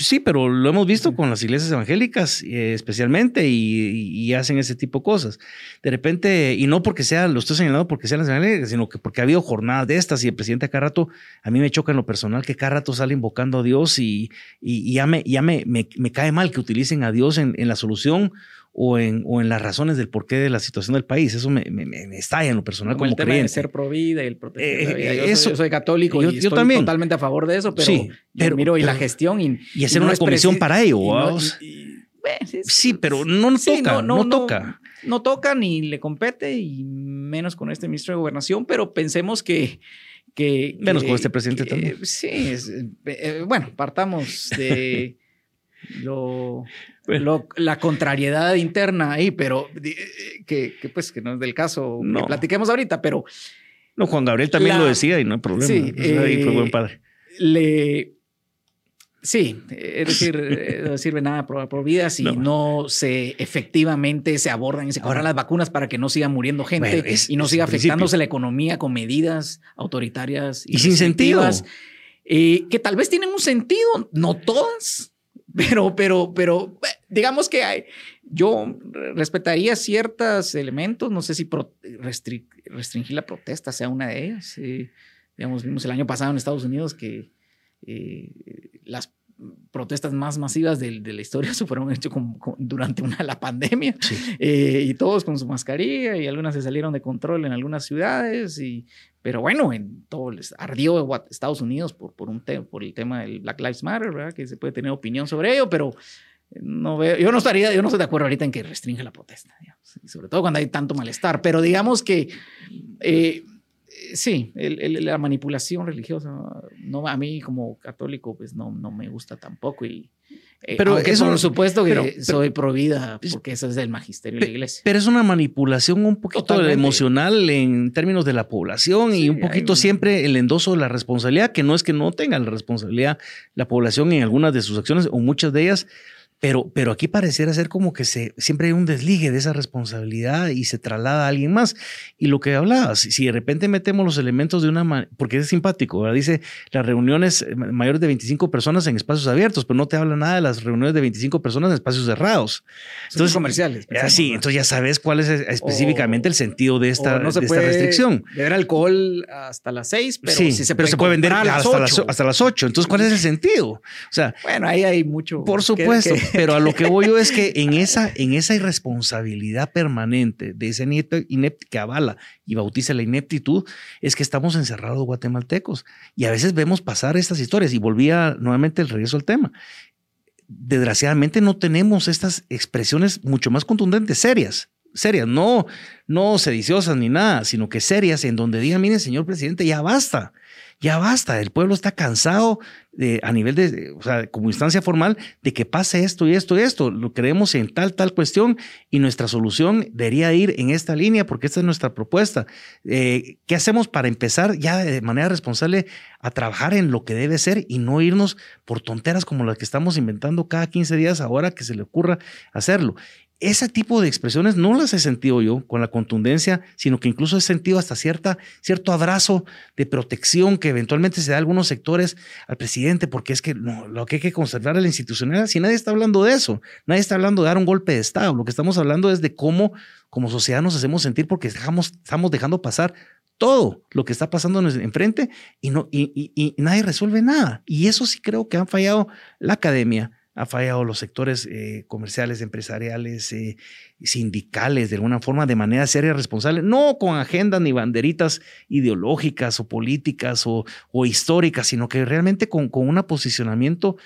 Sí, pero lo hemos visto con las iglesias evangélicas eh, especialmente y, hacen ese tipo de cosas. De repente, y no porque sea, lo estoy señalando porque sean las evangélicas, sino que porque ha habido jornadas de estas y el presidente a cada rato, a mí me choca en lo personal que cada rato sale invocando a Dios y, y ya, me, ya me, me, cae mal que utilicen a Dios en, en la solución o en, o en las razones del porqué de la situación del país. Eso me, me, me estalla en lo personal como, el tema creyente. de ser pro vida y el proteger la vida. Eh, Yo, eso- soy, yo soy católico yo- y yo estoy también. totalmente a favor de eso, pero, Sí, yo pero- miro y la gestión y, y hacer no una comisión para ello, y no- sí, pero no, no Sí, toca, no, toca. No toca ni le compete y menos con este ministro de Gobernación, pero pensemos que... que Menos que- con este presidente que- también. Sí, es- eh, bueno, partamos de [LAUGHS] lo, Bueno. lo- la contrariedad interna ahí, pero eh, que, que, pues que no es del caso No. que platiquemos ahorita, pero No, Juan Gabriel también La- lo decía y no hay problema. Sí, fue eh, buen padre. le... Sí, es decir, eh, no sirve nada pro, pro vida si No. no. se efectivamente se abordan y se Ahora- las vacunas para que no siga muriendo gente Bueno, es- y no siga principio. afectándose la economía con medidas autoritarias Y sin sentido. eh, que tal vez tienen un sentido, no todas, pero, pero, pero eh, digamos que hay, yo respetaría ciertos elementos, no sé si restringir la protesta sea una de ellas. eh, digamos, vimos el año pasado en Estados Unidos que eh, las protestas más masivas de, de la historia se fueron hechas durante una, la pandemia Sí. eh, y todos con su mascarilla y algunas se salieron de control en algunas ciudades y pero bueno en todo les ardió Estados Unidos por por un por el tema del Black Lives Matter verdad que se puede tener opinión sobre ello pero no veo yo no estaría yo no estoy de acuerdo ahorita en que restringe la protesta digamos, sobre todo cuando hay tanto malestar pero digamos que eh, sí, el- el- la manipulación religiosa, no, a mí como católico, pues no, no me gusta tampoco. Y, eh, Pero eso- por supuesto que pero- pero- soy pro vida, Es- porque eso es del magisterio de la iglesia. Pero es una manipulación un poquito Totalmente. emocional en términos de la población y un poquito hay siempre el endoso de la responsabilidad, que no es que no tenga la responsabilidad la población en algunas de sus acciones o muchas de ellas, pero, pero aquí pareciera ser como que se, siempre hay un desligue de esa responsabilidad y se traslada a alguien más. Y lo que hablabas, si, de repente metemos los elementos de una, ma- porque es simpático, ¿verdad? dice las reuniones eh, mayores de 25 personas en espacios abiertos, pero no te habla nada de las reuniones de 25 personas en espacios cerrados. Entonces, comerciales. Pensemos, sí, entonces ya sabes cuál es específicamente O- el sentido de esta, no se de esta puede restricción. beber alcohol hasta las seis, pero sí, se pero puede se puede vender a hasta, las, ocho. hasta las 8. Entonces, ¿cuál es el [LAUGHS] sentido? O sea, Bueno, ahí hay mucho. por que- supuesto, que- pero a lo que voy yo es que en esa, en esa irresponsabilidad permanente de ese inepto, inepto que avala y bautiza la ineptitud, es que estamos encerrados guatemaltecos. Y a veces vemos pasar estas historias y volvía nuevamente el regreso al tema. Desgraciadamente no tenemos estas expresiones mucho más contundentes, serias, serias, no, no sediciosas ni nada, sino que serias, en donde digan, mire, señor presidente, ya basta, ya basta, el pueblo está cansado a nivel de, o sea, como instancia formal, de que pase esto y esto y esto, lo creemos en tal, tal cuestión y nuestra solución debería ir en esta línea porque esta es nuestra propuesta. Eh, ¿Qué hacemos para empezar ya de manera responsable a trabajar en lo que debe ser y no irnos por tonteras como las que estamos inventando cada 15 días ahora que se le ocurra hacerlo? Ese tipo de expresiones no las he sentido yo con la contundencia, sino que incluso he sentido hasta cierta, cierto abrazo de protección que eventualmente se da a algunos sectores al presidente, porque es que lo que hay que conservar es la institucionalidad. Si nadie está hablando de eso, nadie está hablando de dar un golpe de Estado, lo que estamos hablando es de cómo como sociedad nos hacemos sentir porque dejamos, estamos dejando pasar todo lo que está pasando enfrente y, no, y nadie resuelve nada. Y eso sí creo que han fallado la academia, ha fallado los sectores eh, comerciales, empresariales, eh, sindicales, de alguna forma, de manera seria responsable, no con agendas ni banderitas ideológicas o políticas o, históricas, sino que realmente con, un posicionamiento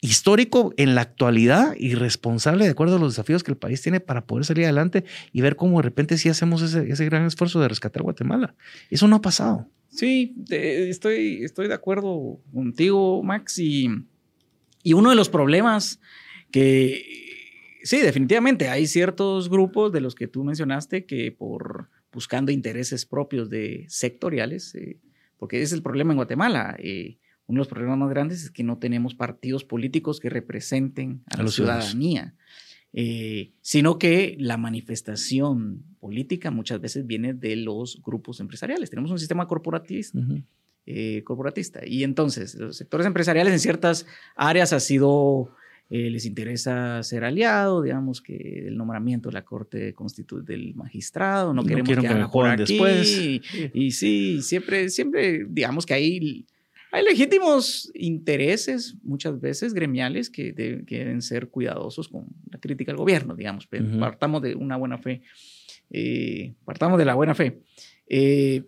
histórico en la actualidad y responsable de acuerdo a los desafíos que el país tiene para poder salir adelante y ver cómo de repente sí hacemos ese, gran esfuerzo de rescatar Guatemala. Eso no ha pasado. Sí, de, estoy, estoy de acuerdo contigo, Max, y, y uno de los problemas que, sí, definitivamente hay ciertos grupos de los que tú mencionaste que por buscando intereses propios de sectoriales, eh, porque ese es el problema en Guatemala. Eh, uno de los problemas más grandes es que no tenemos partidos políticos que representen a, a la ciudadanía, eh, sino que la manifestación política muchas veces viene de los grupos empresariales. Tenemos un sistema corporatista. Uh -huh. Eh, corporatista. Y entonces, los sectores empresariales en ciertas áreas ha sido, eh, les interesa ser aliado, digamos que el nombramiento de la Corte Constitu del Magistrado, no, no queremos que, que me por aquí, después. Y, y sí, siempre, siempre, digamos que hay Hay legítimos intereses, muchas veces gremiales, que, deben ser cuidadosos con la crítica al gobierno, digamos. Partamos de una buena fe. Eh, partamos de la buena fe. Eh,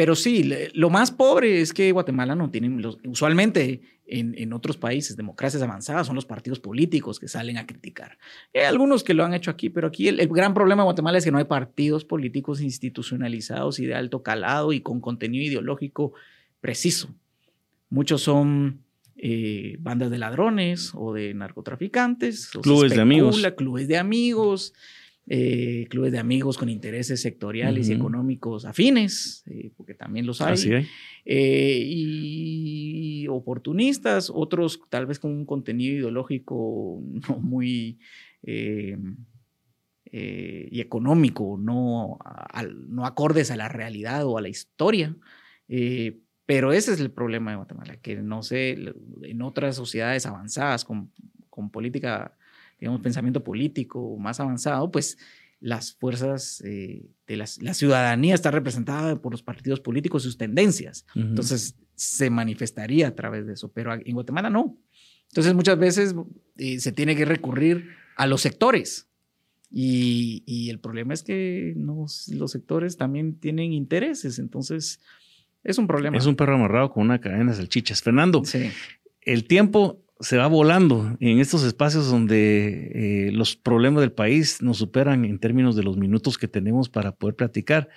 pero sí, lo más pobre es que Guatemala no tiene, usualmente en, otros países, democracias avanzadas, son los partidos políticos que salen a criticar. Hay algunos que lo han hecho aquí, pero aquí el, gran problema de Guatemala es que no hay partidos políticos institucionalizados y de alto calado y con contenido ideológico preciso. Muchos son eh, bandas de ladrones o de narcotraficantes, clubes de amigos. Clubes de amigos eh, clubes de amigos con intereses sectoriales y económicos afines, eh, porque también los hay, eh, y oportunistas, otros tal vez con un contenido ideológico [LAUGHS] no muy... y económico, no, no acordes a la realidad o a la historia. pero ese es el problema de Guatemala, que no sé, en otras sociedades avanzadas con, con política digamos, pensamiento político más avanzado, pues las fuerzas eh, de la ciudadanía está representada por los partidos políticos y sus tendencias. Entonces, se manifestaría a través de eso, pero en Guatemala no. Entonces, muchas veces eh, se tiene que recurrir a los sectores. Y, el problema es que los sectores también tienen intereses. Entonces, es un problema. Es un perro amarrado con una cadena de salchichas. Fernando, el tiempo se va volando en estos espacios donde eh, los problemas del país nos superan en términos de los minutos que tenemos para poder platicar.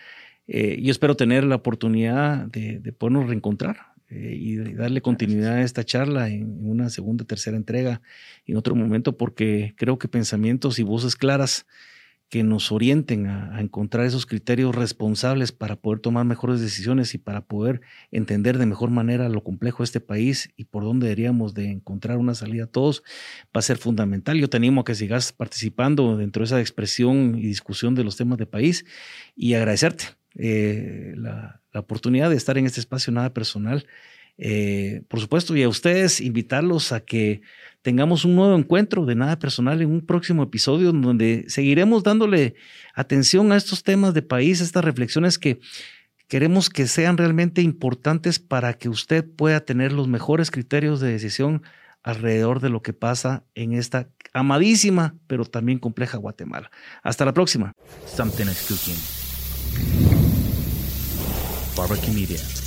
Eh, yo espero tener la oportunidad de, podernos reencontrar eh, y darle continuidad a esta charla en, una segunda, tercera entrega en otro momento, porque creo que pensamientos y voces claras que nos orienten a, encontrar esos criterios responsables para poder tomar mejores decisiones y para poder entender de mejor manera lo complejo de este país y por dónde deberíamos de encontrar una salida a todos, va a ser fundamental. Yo te animo a que sigas participando dentro de esa expresión y discusión de los temas de país y agradecerte eh, la, la oportunidad de estar en este espacio nada personal. Eh, por supuesto, y a ustedes invitarlos a que tengamos un nuevo encuentro de nada personal en un próximo episodio donde seguiremos dándole atención a estos temas de país, estas reflexiones que queremos que sean realmente importantes para que usted pueda tener los mejores criterios de decisión alrededor de lo que pasa en esta amadísima pero también compleja Guatemala. Hasta la próxima. Something is cooking. Barbecue Media.